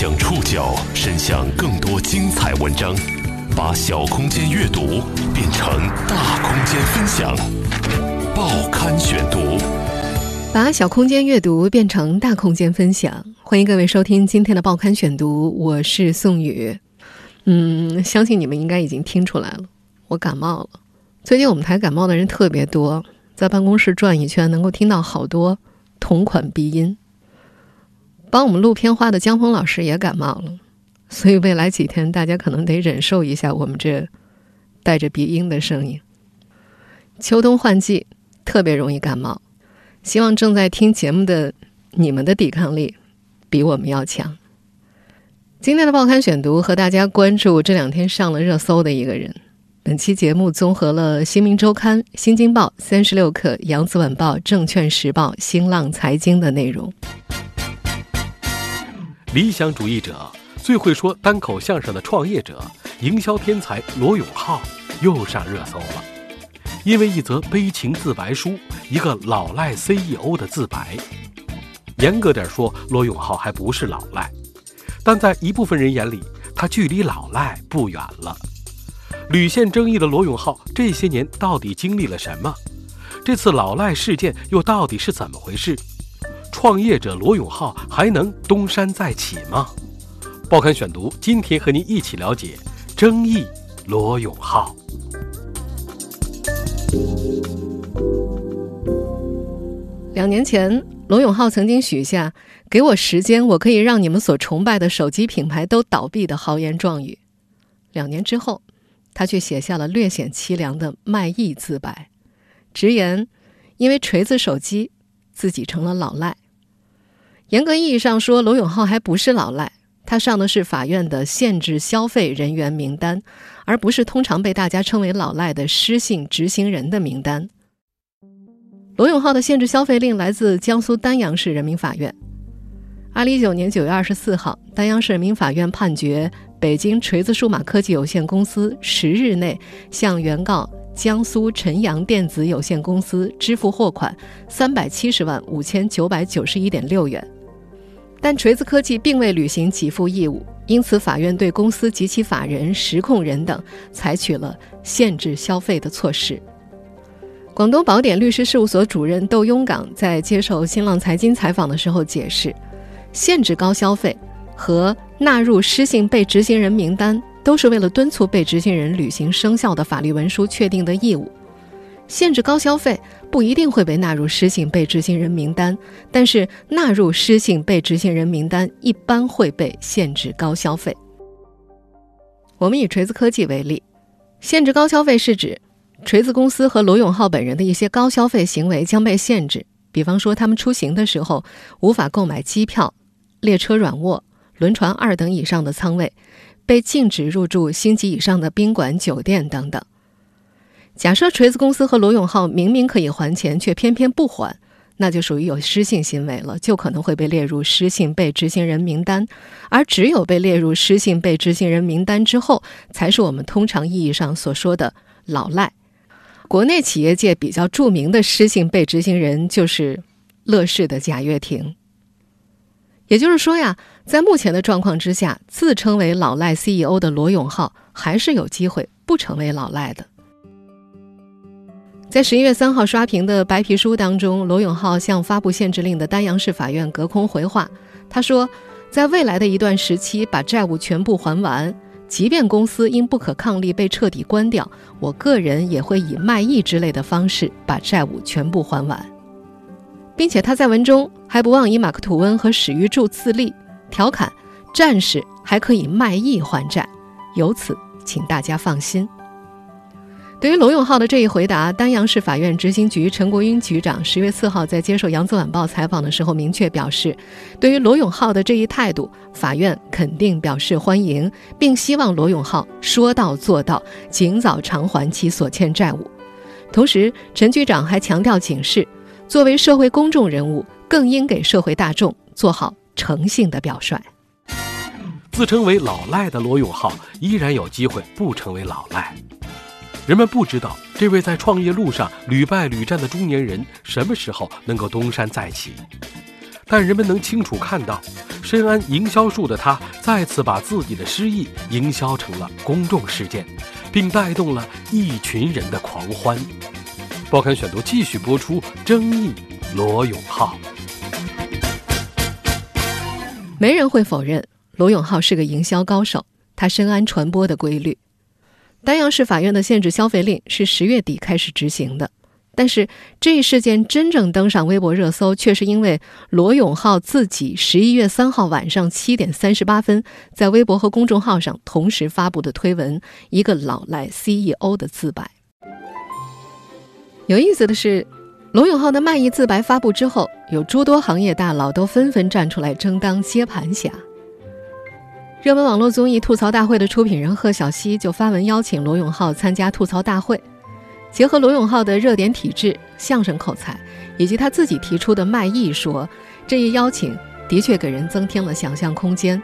将触角伸向更多精彩文章，把小空间阅读变成大空间分享。报刊选读，把小空间阅读变成大空间分享。欢迎各位收听今天的报刊选读，我是宋宇。嗯，相信你们应该已经听出来了，我感冒了。最近我们台感冒的人特别多，在办公室转一圈，能够听到好多同款鼻音。帮我们录片花的江峰老师也感冒了，所以未来几天大家可能得忍受一下我们这带着鼻音的声音。秋冬换季，特别容易感冒。希望正在听节目的你们的抵抗力比我们要强。今天的报刊选读和大家关注这两天上了热搜的一个人。本期节目综合了《新民周刊》《新京报》《三十六氪》《扬子晚报》《证券时报》《新浪财经》的内容。理想主义者最会说单口相声的创业者、营销天才罗永浩又上热搜了，因为一则悲情自白书，一个老赖 CEO 的自白。严格点说，罗永浩还不是老赖，但在一部分人眼里，他距离老赖不远了。屡现争议的罗永浩这些年到底经历了什么？这次老赖事件又到底是怎么回事？创业者罗永浩还能东山再起吗？报刊选读今天和您一起了解争议罗永浩。两年前，罗永浩曾经许下“给我时间，我可以让你们所崇拜的手机品牌都倒闭”的豪言壮语。两年之后。他却写下了略显凄凉的卖艺自白，直言因为锤子手机，自己成了老赖。严格意义上说，罗永浩还不是老赖，他上的是法院的限制消费人员名单，而不是通常被大家称为老赖的失信执行人的名单。罗永浩的限制消费令来自江苏丹阳市人民法院。二零一九年九月二十四号，丹阳市人民法院判决。北京锤子数码科技有限公司十日内向原告江苏晨阳电子有限公司支付货款三百七十万五千九百九十一点六元，但锤子科技并未履行给付义务，因此法院对公司及其法人、实控人等采取了限制消费的措施。广东宝典律师事务所主任窦雍岗在接受新浪财经采访的时候解释，限制高消费。和纳入失信被执行人名单，都是为了敦促被执行人履行生效的法律文书确定的义务。限制高消费不一定会被纳入失信被执行人名单，但是纳入失信被执行人名单一般会被限制高消费。我们以锤子科技为例，限制高消费是指锤子公司和罗永浩本人的一些高消费行为将被限制，比方说他们出行的时候无法购买机票、列车软卧。轮船二等以上的舱位，被禁止入住星级以上的宾馆、酒店等等。假设锤子公司和罗永浩明明可以还钱，却偏偏不还，那就属于有失信行为了，就可能会被列入失信被执行人名单。而只有被列入失信被执行人名单之后，才是我们通常意义上所说的老赖。国内企业界比较著名的失信被执行人就是乐视的贾跃亭。也就是说呀，在目前的状况之下，自称为老赖 CEO 的罗永浩还是有机会不成为老赖的。在十一月三号刷屏的白皮书当中，罗永浩向发布限制令的丹阳市法院隔空回话，他说，在未来的一段时期把债务全部还完，即便公司因不可抗力被彻底关掉，我个人也会以卖艺之类的方式把债务全部还完。并且他在文中还不忘以马克吐温和史玉柱自立，调侃战士还可以卖艺还债，由此请大家放心。对于罗永浩的这一回答，丹阳市法院执行局陈国英局长十月四号在接受扬子晚报采访的时候明确表示，对于罗永浩的这一态度，法院肯定表示欢迎，并希望罗永浩说到做到，尽早偿还其所欠债务。同时，陈局长还强调警示。作为社会公众人物，更应给社会大众做好诚信的表率。自称为老赖的罗永浩依然有机会不成为老赖。人们不知道这位在创业路上屡败屡战的中年人什么时候能够东山再起。但人们能清楚看到，深谙营销术的他再次把自己的失意营销成了公众事件，并带动了一群人的狂欢。报刊选读继续播出，争议罗永浩。没人会否认罗永浩是个营销高手，他深谙传播的规律。丹阳市法院的限制消费令是十月底开始执行的，但是这一事件真正登上微博热搜，却是因为罗永浩自己十一月三号晚上七点三十八分在微博和公众号上同时发布的推文，一个老赖 CEO 的自白。有意思的是，罗永浩的卖艺自白发布之后，有诸多行业大佬都纷纷站出来争当接盘侠。热门网络综艺《吐槽大会》的出品人贺小西就发文邀请罗永浩参加吐槽大会，结合罗永浩的热点体质、相声口才，以及他自己提出的卖艺说，这一邀请的确给人增添了想象空间。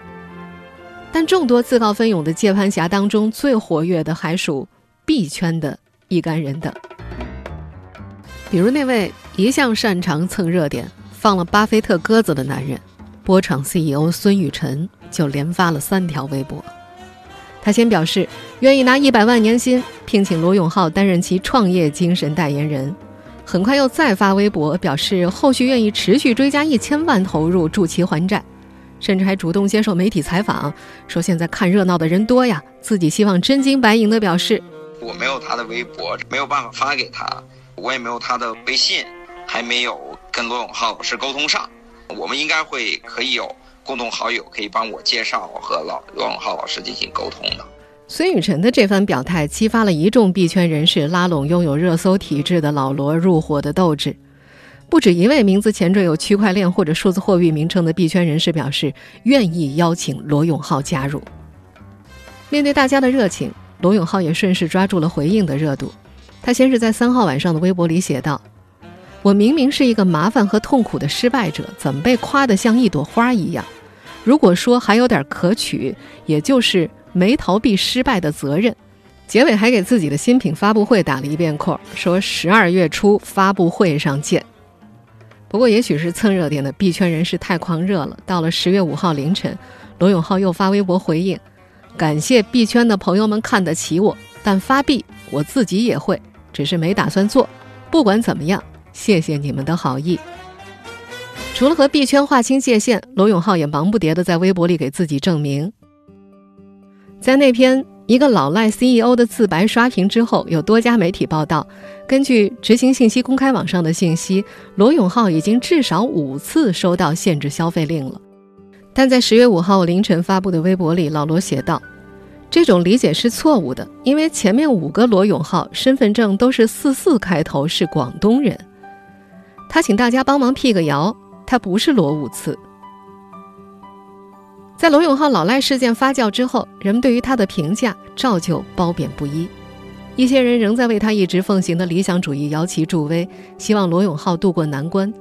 但众多自告奋勇的接盘侠当中，最活跃的还属 B 圈的一干人等，比如那位一向擅长蹭热点、放了巴菲特鸽子的男人。波场 CEO 孙雨晨就连发了三条微博。他先表示愿意拿一百万年薪聘请罗永浩担任其创业精神代言人，很快又再发微博表示后续愿意持续追加一千万投入助其还债，甚至还主动接受媒体采访，说现在看热闹的人多呀，自己希望真金白银的表示：我没有他的微博，没有办法发给他，我也没有他的微信，还没有跟罗永浩老师沟通上。我们应该会可以有共同好友可以帮我介绍和老罗永浩老师进行沟通的。孙雨晨的这番表态激发了一众币圈人士拉拢拥有热搜体质的老罗入伙的斗志。不止一位名字前缀有区块链或者数字货币名称的币圈人士表示愿意邀请罗永浩加入。面对大家的热情，罗永浩也顺势抓住了回应的热度。他先是在三号晚上的微博里写道。我明明是一个麻烦和痛苦的失败者，怎么被夸得像一朵花一样？如果说还有点可取，也就是没逃避失败的责任。结尾还给自己的新品发布会打了一遍扣，说十二月初发布会上见。不过，也许是蹭热点的币圈人士太狂热了，到了十月五号凌晨，罗永浩又发微博回应，感谢币圈的朋友们看得起我，但发币我自己也会，只是没打算做。不管怎么样。谢谢你们的好意。除了和币圈划清界限，罗永浩也忙不迭地在微博里给自己证明。在那篇一个老赖 CEO 的自白刷屏之后，有多家媒体报道，根据执行信息公开网上的信息，罗永浩已经至少五次收到限制消费令了。但在十月五号凌晨发布的微博里，老罗写道。这种理解是错误的，因为前面五个罗永浩身份证都是四四开头，是广东人。他请大家帮忙辟个谣，他不是罗五次。在罗永浩老赖事件发酵之后，人们对于他的评价照旧褒贬不一。一些人仍在为他一直奉行的理想主义摇旗助威，希望罗永浩渡过难关。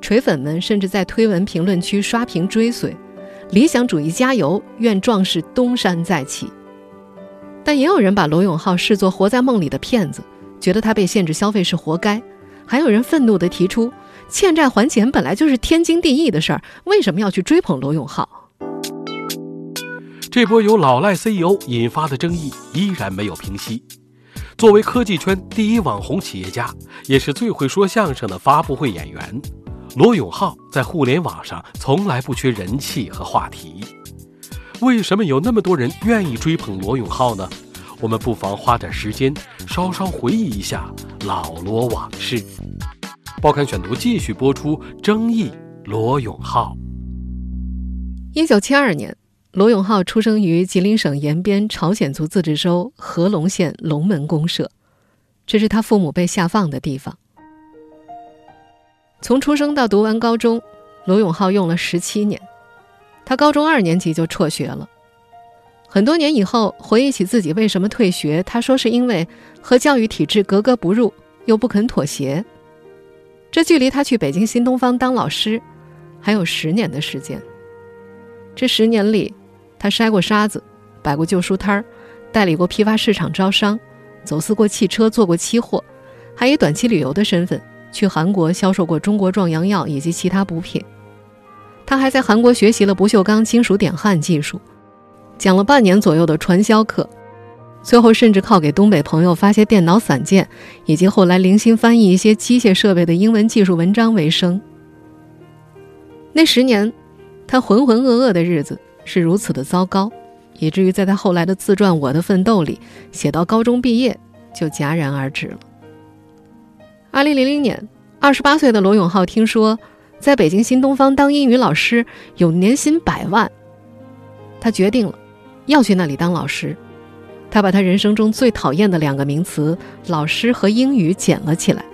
锤粉们甚至在推文评论区刷屏追随。理想主义加油，愿壮士东山再起。但也有人把罗永浩视作活在梦里的骗子，觉得他被限制消费是活该。还有人愤怒地提出，欠债还钱本来就是天经地义的事儿，为什么要去追捧罗永浩？这波由老赖 CEO 引发的争议依然没有平息。作为科技圈第一网红企业家，也是最会说相声的发布会演员。罗永浩在互联网上从来不缺人气和话题，为什么有那么多人愿意追捧罗永浩呢？我们不妨花点时间，稍稍回忆一下老罗往事。报刊选读继续播出争议罗永浩。一九七二年，罗永浩出生于吉林省延边朝鲜族自治州合龙县龙门公社，这是他父母被下放的地方。从出生到读完高中，罗永浩用了十七年。他高中二年级就辍学了。很多年以后，回忆起自己为什么退学，他说是因为和教育体制格格不入，又不肯妥协。这距离他去北京新东方当老师还有十年的时间。这十年里，他筛过沙子，摆过旧书摊儿，代理过批发市场招商，走私过汽车，做过期货，还以短期旅游的身份。去韩国销售过中国壮阳药以及其他补品。他还在韩国学习了不锈钢金属点焊技术，讲了半年左右的传销课，最后甚至靠给东北朋友发些电脑散件，以及后来零星翻译一些机械设备的英文技术文章为生。那十年，他浑浑噩噩的日子是如此的糟糕，以至于在他后来的自传《我的奋斗》里写到高中毕业就戛然而止了。二零零零年，二十八岁的罗永浩听说。在北京新东方当英语老师有年薪百万，他决定了要去那里当老师。他把他人生中最讨厌的两个名词“老师”和“英语”捡了起来，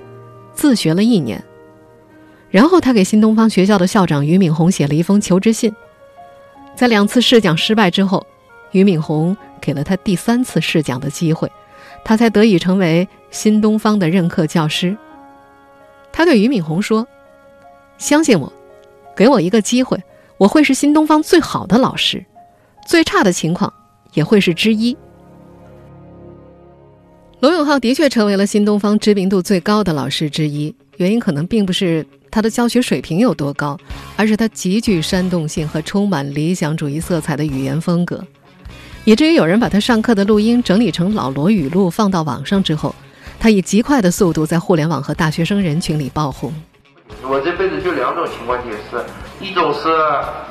自学了一年。然后他给新东方学校的校长俞敏洪写了一封求职信。在两次试讲失败之后，俞敏洪给了他第三次试讲的机会，他才得以成为新东方的任课教师。他对俞敏洪说。相信我，给我一个机会，我会是新东方最好的老师，最差的情况也会是之一。罗永浩的确成为了新东方知名度最高的老师之一，原因可能并不是他的教学水平有多高，而是他极具煽动性和充满理想主义色彩的语言风格，以至于有人把他上课的录音整理成老罗语录放到网上之后，他以极快的速度在互联网和大学生人群里爆红。我这辈子就两种情况解释，一种是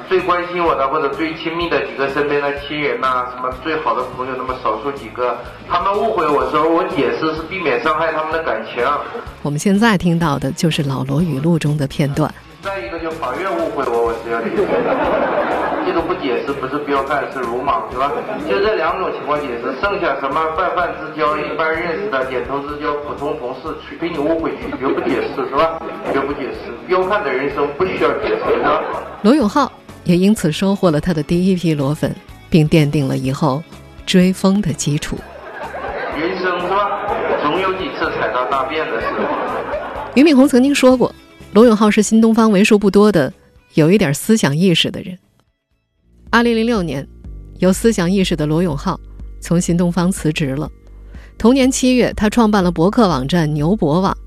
最关心我的或者最亲密的几个身边的亲人呐，什么最好的朋友那么少数几个，他们误会我时候，我解释是避免伤害他们的感情。我们现在听到的就是老罗语录中的片段。再一个，就法院误会我，我是要解释。这个不解释不是彪悍，是鲁莽，是吧？就这两种情况解释，剩下什么泛泛之交、一般认识的点头之交、普通同事，去给你误会去，绝不解释，是吧？绝不解释。彪悍的人生不需要解释的。罗永浩也因此收获了他的第一批罗粉，并奠定了以后追风的基础。人生是吧？总有几次踩到大便的时候。俞敏洪曾经说过。罗永浩是新东方为数不多的有一点思想意识的人。二零零六年，有思想意识的罗永浩从新东方辞职了。同年七月，他创办了博客网站牛博网。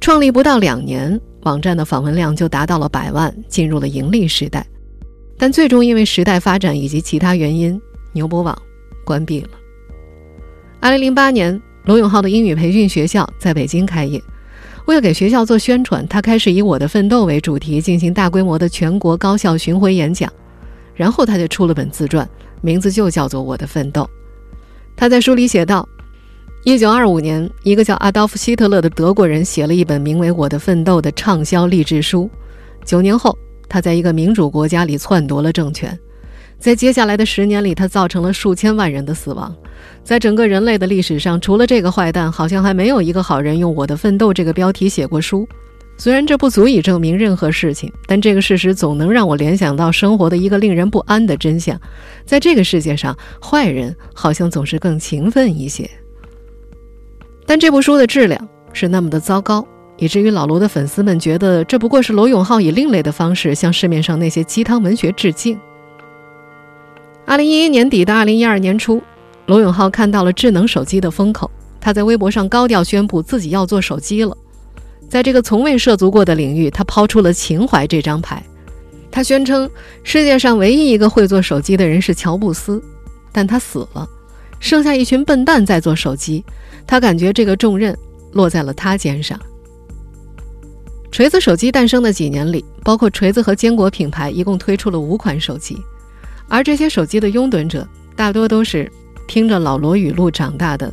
创立不到两年，网站的访问量就达到了百万，进入了盈利时代。但最终因为时代发展以及其他原因，牛博网关闭了。二零零八年，罗永浩的英语培训学校在北京开业。为了给学校做宣传，他开始以“我的奋斗”为主题进行大规模的全国高校巡回演讲，然后他就出了本自传，名字就叫做《我的奋斗》。他在书里写道：，一九二五年，一个叫阿道夫·希特勒的德国人写了一本名为《我的奋斗》的畅销励志书。九年后，他在一个民主国家里篡夺了政权。在接下来的十年里，他造成了数千万人的死亡。在整个人类的历史上，除了这个坏蛋，好像还没有一个好人用“我的奋斗”这个标题写过书。虽然这不足以证明任何事情，但这个事实总能让我联想到生活的一个令人不安的真相：在这个世界上，坏人好像总是更勤奋一些。但这部书的质量是那么的糟糕，以至于老罗的粉丝们觉得这不过是罗永浩以另类的方式向市面上那些鸡汤文学致敬。二零一一年底到二零一二年初，罗永浩看到了智能手机的风口，他在微博上高调宣布自己要做手机了。在这个从未涉足过的领域，他抛出了情怀这张牌。他宣称世界上唯一一个会做手机的人是乔布斯，但他死了，剩下一群笨蛋在做手机。他感觉这个重任落在了他肩上。锤子手机诞生的几年里，包括锤子和坚果品牌，一共推出了五款手机。而这些手机的拥趸者大多都是听着老罗语录长大的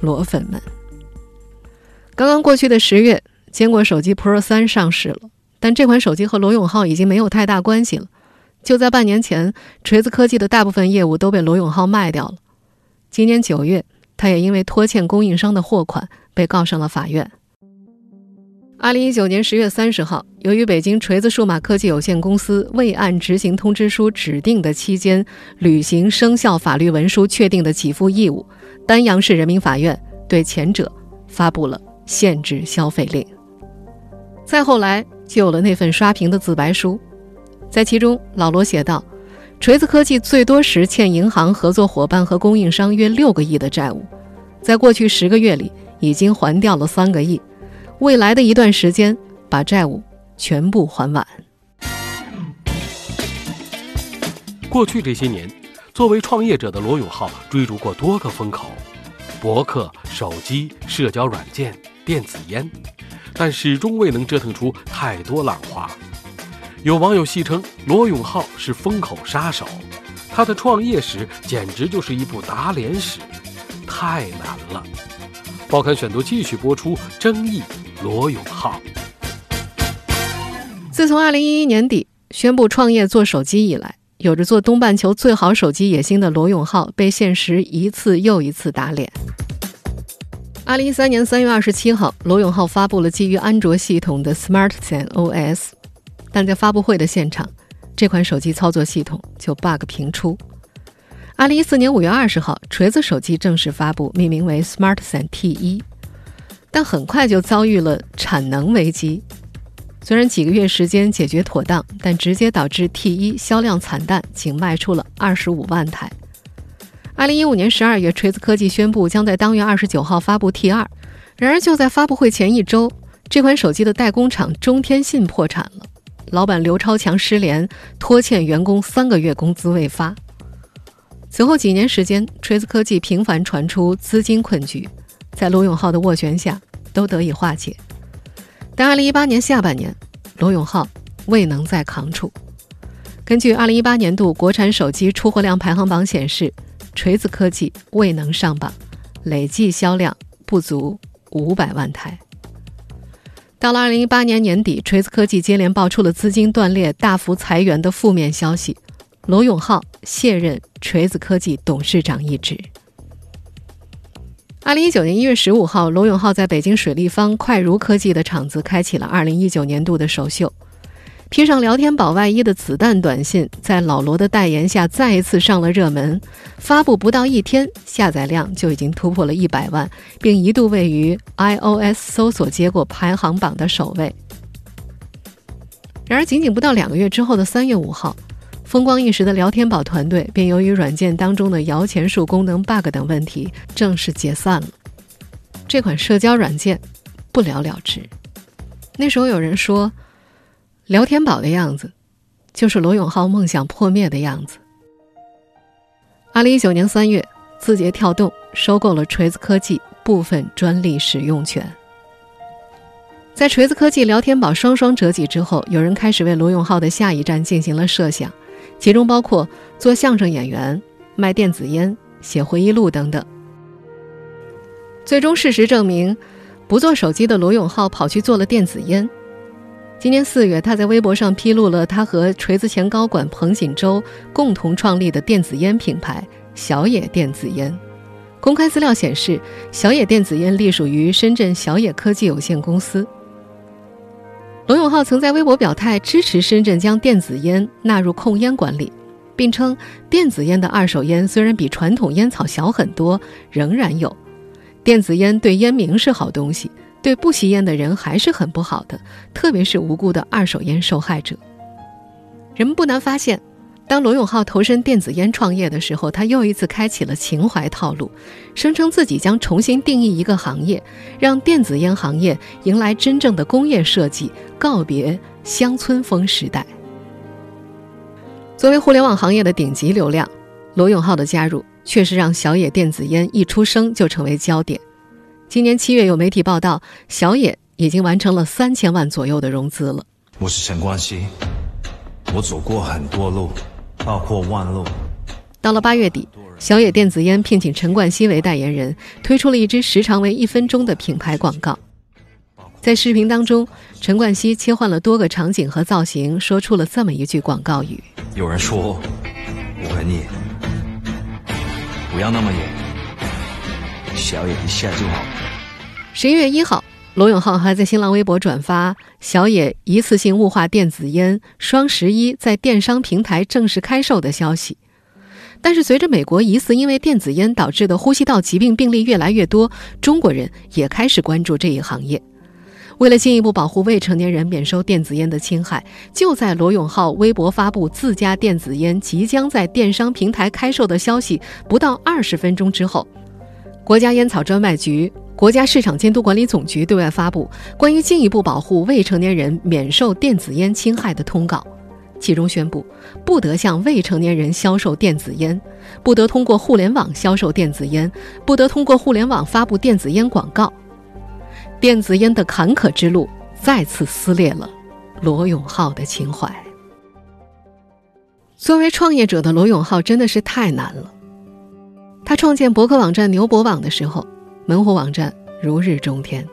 罗粉们。刚刚过去的十月，坚果手机 Pro 三上市了，但这款手机和罗永浩已经没有太大关系了。就在半年前，锤子科技的大部分业务都被罗永浩卖掉了。今年九月，他也因为拖欠供应商的货款被告上了法院。二零一九年十月三十号，由于北京锤子数码科技有限公司未按执行通知书指定的期间履行生效法律文书确定的给付义务，丹阳市人民法院对前者发布了限制消费令。再后来，就有了那份刷屏的自白书，在其中，老罗写道：“锤子科技最多时欠银行、合作伙伴和供应商约六个亿的债务，在过去十个月里已经还掉了三个亿。”未来的一段时间，把债务全部还完。过去这些年，作为创业者的罗永浩追逐过多个风口：博客、手机、社交软件、电子烟，但始终未能折腾出太多浪花。有网友戏称罗永浩是风口杀手，他的创业史简直就是一部打脸史，太难了。报刊选读继续播出争议罗永浩。自从二零一一年底宣布创业做手机以来，有着做东半球最好手机野心的罗永浩被现实一次又一次打脸。二零一三年三月二十七号，罗永浩发布了基于安卓系统的 SmartZen OS。但在发布会的现场，这款手机操作系统就 bug 频出。二零一四年五月二十号，锤子手机正式发布，命名为 SmartZen T1，但很快就遭遇了产能危机。虽然几个月时间解决妥当，但直接导致 T1 销量惨淡，仅卖出了二十五万台。二零一五年十二月，锤子科技宣布将在当月二十九号发布 T2，然而就在发布会前一周，这款手机的代工厂中天信破产了。老板刘超强失联，拖欠员工三个月工资未发。此后几年时间，锤子科技频繁传出资金困局，在罗永浩的斡旋下都得以化解。但二零一八年下半年，罗永浩未能再扛住。根据二零一八年度国产手机出货量排行榜显示，锤子科技未能上榜，累计销量不足五百万台。到了二零一八年年底，锤子科技接连爆出了资金断裂、大幅裁员的负面消息，罗永浩卸任锤子科技董事长一职。二零一九年一月十五号，罗永浩在北京水立方快如科技的厂子开启了二零一九年度的首秀。披上聊天宝外衣的子弹短信，在老罗的代言下再一次上了热门。发布不到一天，下载量就已经突破了一百万，并一度位于 iOS 搜索结果排行榜的首位。然而，仅仅不到两个月之后的三月五号，风光一时的聊天宝团队便由于软件当中的摇钱树功能 bug 等问题正式解散了。这款社交软件不了了之。那时候有人说。聊天宝的样子，就是罗永浩梦想破灭的样子。二零一九年三月，字节跳动收购了锤子科技部分专利使用权。在锤子科技、聊天宝双双折戟之后，有人开始为罗永浩的下一站进行了设想，其中包括做相声演员、卖电子烟、写回忆录等等。最终，事实证明，不做手机的罗永浩跑去做了电子烟。今年四月，他在微博上披露了他和锤子前高管彭锦洲共同创立的电子烟品牌小野电子烟。公开资料显示，小野电子烟隶属于深圳小野科技有限公司。罗永浩曾在微博表态支持深圳将电子烟纳入控烟管理，并称电子烟的二手烟虽然比传统烟草小很多，仍然有。电子烟对烟民是好东西。对不吸烟的人还是很不好的，特别是无辜的二手烟受害者。人们不难发现，当罗永浩投身电子烟创业的时候，他又一次开启了情怀套路，声称自己将重新定义一个行业，让电子烟行业迎来真正的工业设计，告别乡村风时代。作为互联网行业的顶级流量，罗永浩的加入确实让小野电子烟一出生就成为焦点。今年七月，有媒体报道，小野已经完成了三千万左右的融资了。我是陈冠希，我走过很多路，踏破万路。到了八月底，小野电子烟聘请陈冠希为代言人，推出了一支时长为一分钟的品牌广告。在视频当中，陈冠希切换了多个场景和造型，说出了这么一句广告语：“有人说我很野，不要那么野。”小野一下就好。十一月一号，罗永浩还在新浪微博转发小野一次性雾化电子烟双十一在电商平台正式开售的消息。但是，随着美国疑似因为电子烟导致的呼吸道疾病病例越来越多，中国人也开始关注这一行业。为了进一步保护未成年人免受电子烟的侵害，就在罗永浩微博发布自家电子烟即将在电商平台开售的消息不到二十分钟之后。国家烟草专卖局、国家市场监督管理总局对外发布关于进一步保护未成年人免受电子烟侵害的通告，其中宣布不得向未成年人销售电子烟，不得通过互联网销售电子烟，不得通过互联网发布电子烟广告。电子烟的坎坷之路再次撕裂了罗永浩的情怀。作为创业者的罗永浩真的是太难了。他创建博客网站牛博网的时候，门户网站如日中天。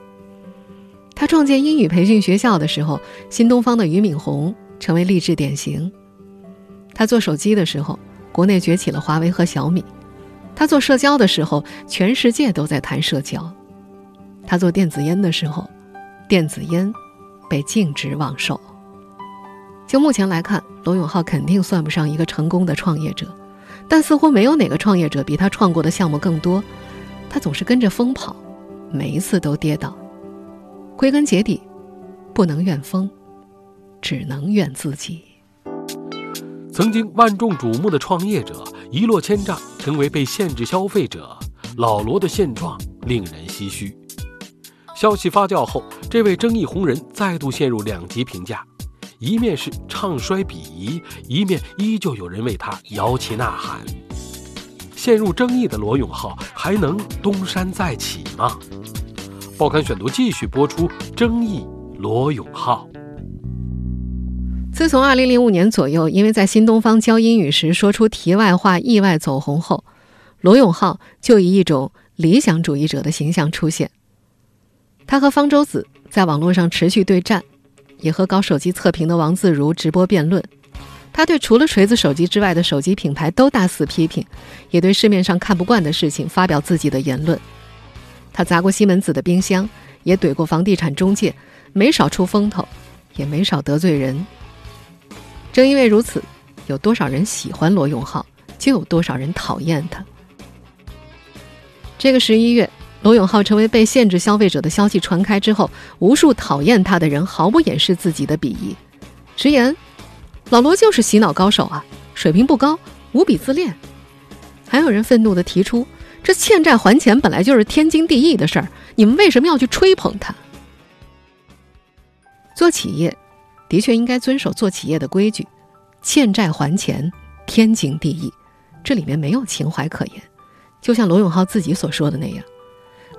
他创建英语培训学校的时候，新东方的俞敏洪成为励志典型。他做手机的时候，国内崛起了华为和小米。他做社交的时候，全世界都在谈社交。他做电子烟的时候，电子烟被禁止网售。就目前来看，罗永浩肯定算不上一个成功的创业者，但似乎没有哪个创业者比他创过的项目更多。他总是跟着风跑，每一次都跌倒。归根结底，不能怨风，只能怨自己。曾经万众瞩目的创业者一落千丈，成为被限制消费者。老罗的现状令人唏嘘。消息发酵后，这位争议红人再度陷入两极评价。一面是唱衰鄙夷，一面依旧有人为他摇旗呐喊。陷入争议的罗永浩还能东山再起吗？报刊选读继续播出。争议罗永浩。自从2005年左右，因为在新东方教英语时说出题外话意外走红后，罗永浩就以一种理想主义者的形象出现。他和方舟子在网络上持续对战。也和搞手机测评的王自如直播辩论，他对除了锤子手机之外的手机品牌都大肆批评，也对市面上看不惯的事情发表自己的言论。他砸过西门子的冰箱，也怼过房地产中介，没少出风头，也没少得罪人。正因为如此，有多少人喜欢罗永浩，就有多少人讨厌他。这个十一月。罗永浩成为被限制消费者的消息传开之后，无数讨厌他的人毫不掩饰自己的鄙夷，直言：“老罗就是洗脑高手啊，水平不高，无比自恋。”还有人愤怒地提出：“这欠债还钱本来就是天经地义的事儿，你们为什么要去吹捧他？”做企业，的确应该遵守做企业的规矩，欠债还钱天经地义，这里面没有情怀可言。就像罗永浩自己所说的那样。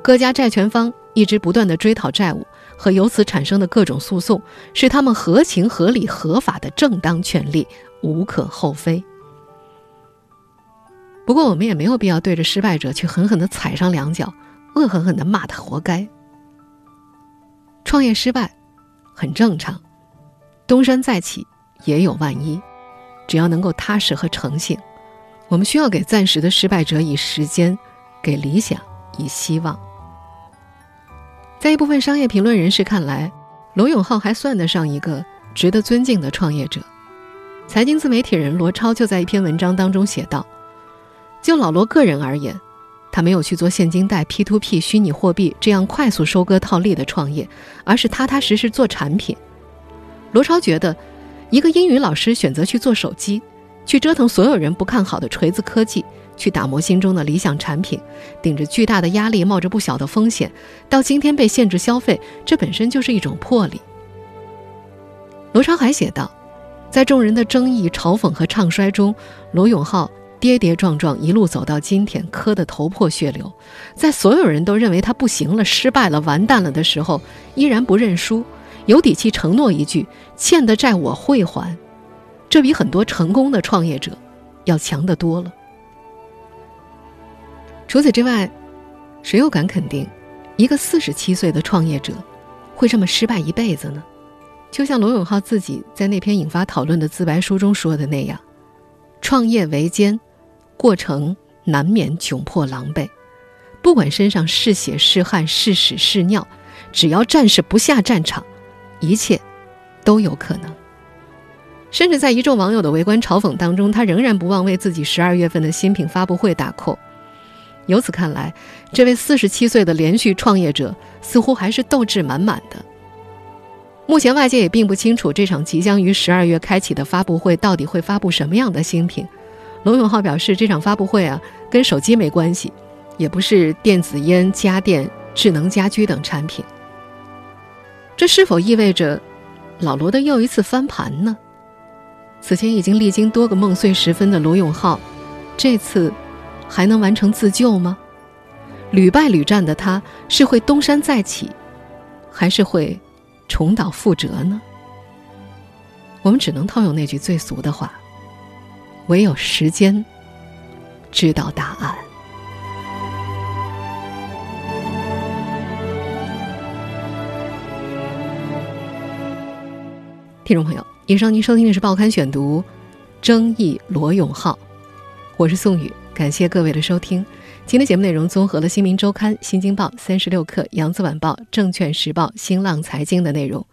各家债权方一直不断的追讨债务和由此产生的各种诉讼，是他们合情合理合法的正当权利，无可厚非。不过，我们也没有必要对着失败者去狠狠的踩上两脚，恶狠狠的骂他活该。创业失败很正常，东山再起也有万一，只要能够踏实和诚信，我们需要给暂时的失败者以时间，给理想以希望。在一部分商业评论人士看来，罗永浩还算得上一个值得尊敬的创业者。财经自媒体人罗超就在一篇文章当中写道：“就老罗个人而言，他没有去做现金贷、P2P、虚拟货币这样快速收割套利的创业，而是踏踏实实做产品。”罗超觉得，一个英语老师选择去做手机，去折腾所有人不看好的锤子科技。去打磨心中的理想产品，顶着巨大的压力，冒着不小的风险，到今天被限制消费，这本身就是一种魄力。罗超还写道，在众人的争议、嘲讽和唱衰中，罗永浩跌跌撞撞一路走到今天，磕得头破血流，在所有人都认为他不行了、失败了、完蛋了的时候，依然不认输，有底气承诺一句：“欠的债我会还。”这比很多成功的创业者要强得多了。除此之外，谁又敢肯定，一个四十七岁的创业者会这么失败一辈子呢？就像罗永浩自己在那篇引发讨论的自白书中说的那样：“创业维艰，过程难免窘迫狼狈。不管身上是血是汗是屎是尿，只要战士不下战场，一切都有可能。”甚至在一众网友的围观嘲讽当中，他仍然不忘为自己十二月份的新品发布会打 call。由此看来，这位四十七岁的连续创业者似乎还是斗志满满的。目前外界也并不清楚这场即将于十二月开启的发布会到底会发布什么样的新品。罗永浩表示，这场发布会啊跟手机没关系，也不是电子烟、家电、智能家居等产品。这是否意味着老罗的又一次翻盘呢？此前已经历经多个梦碎时分的罗永浩，这次还能完成自救吗？屡败屡战的他，是会东山再起，还是会重蹈覆辙呢？我们只能套用那句最俗的话：唯有时间知道答案。听众朋友，以上您收听的是《报刊选读》，争议罗永浩，我是宋宇，感谢各位的收听。今天节目内容综合了《新民周刊》《新京报》《三十六氪》《扬子晚报》《证券时报》《新浪财经》的内容。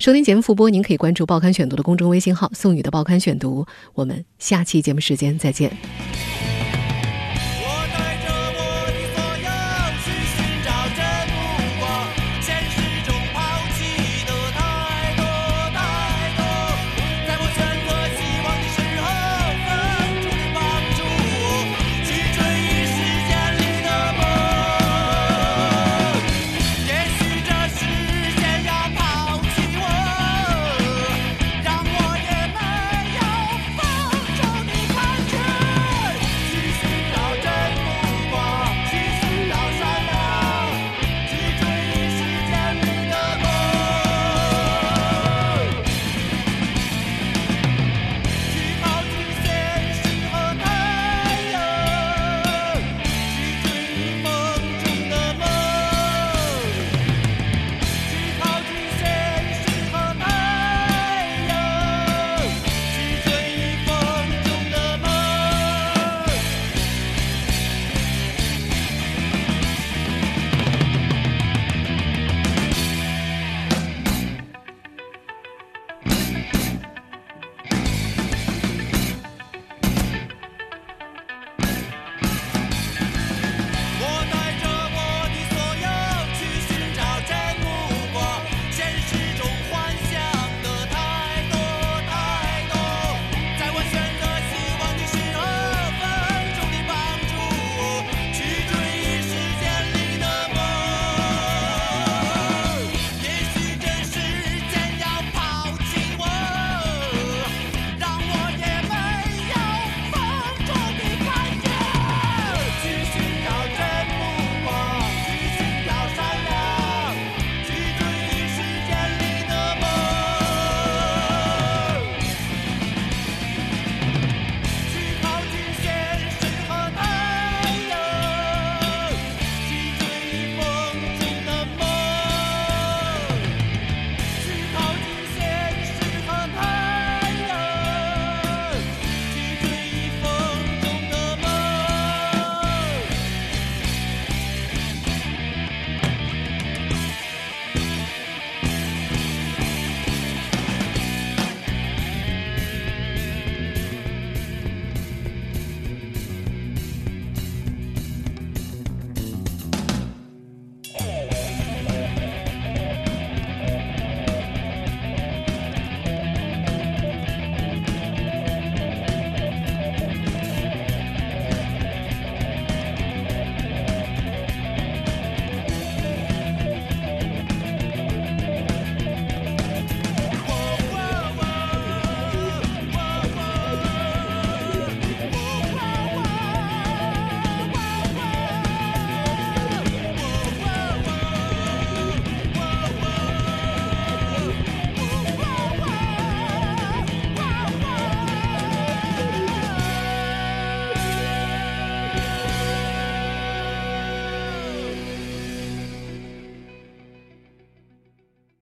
收听节目复播，您可以关注《报刊选读》的公众微信号“宋宇的报刊选读”。我们下期节目时间再见。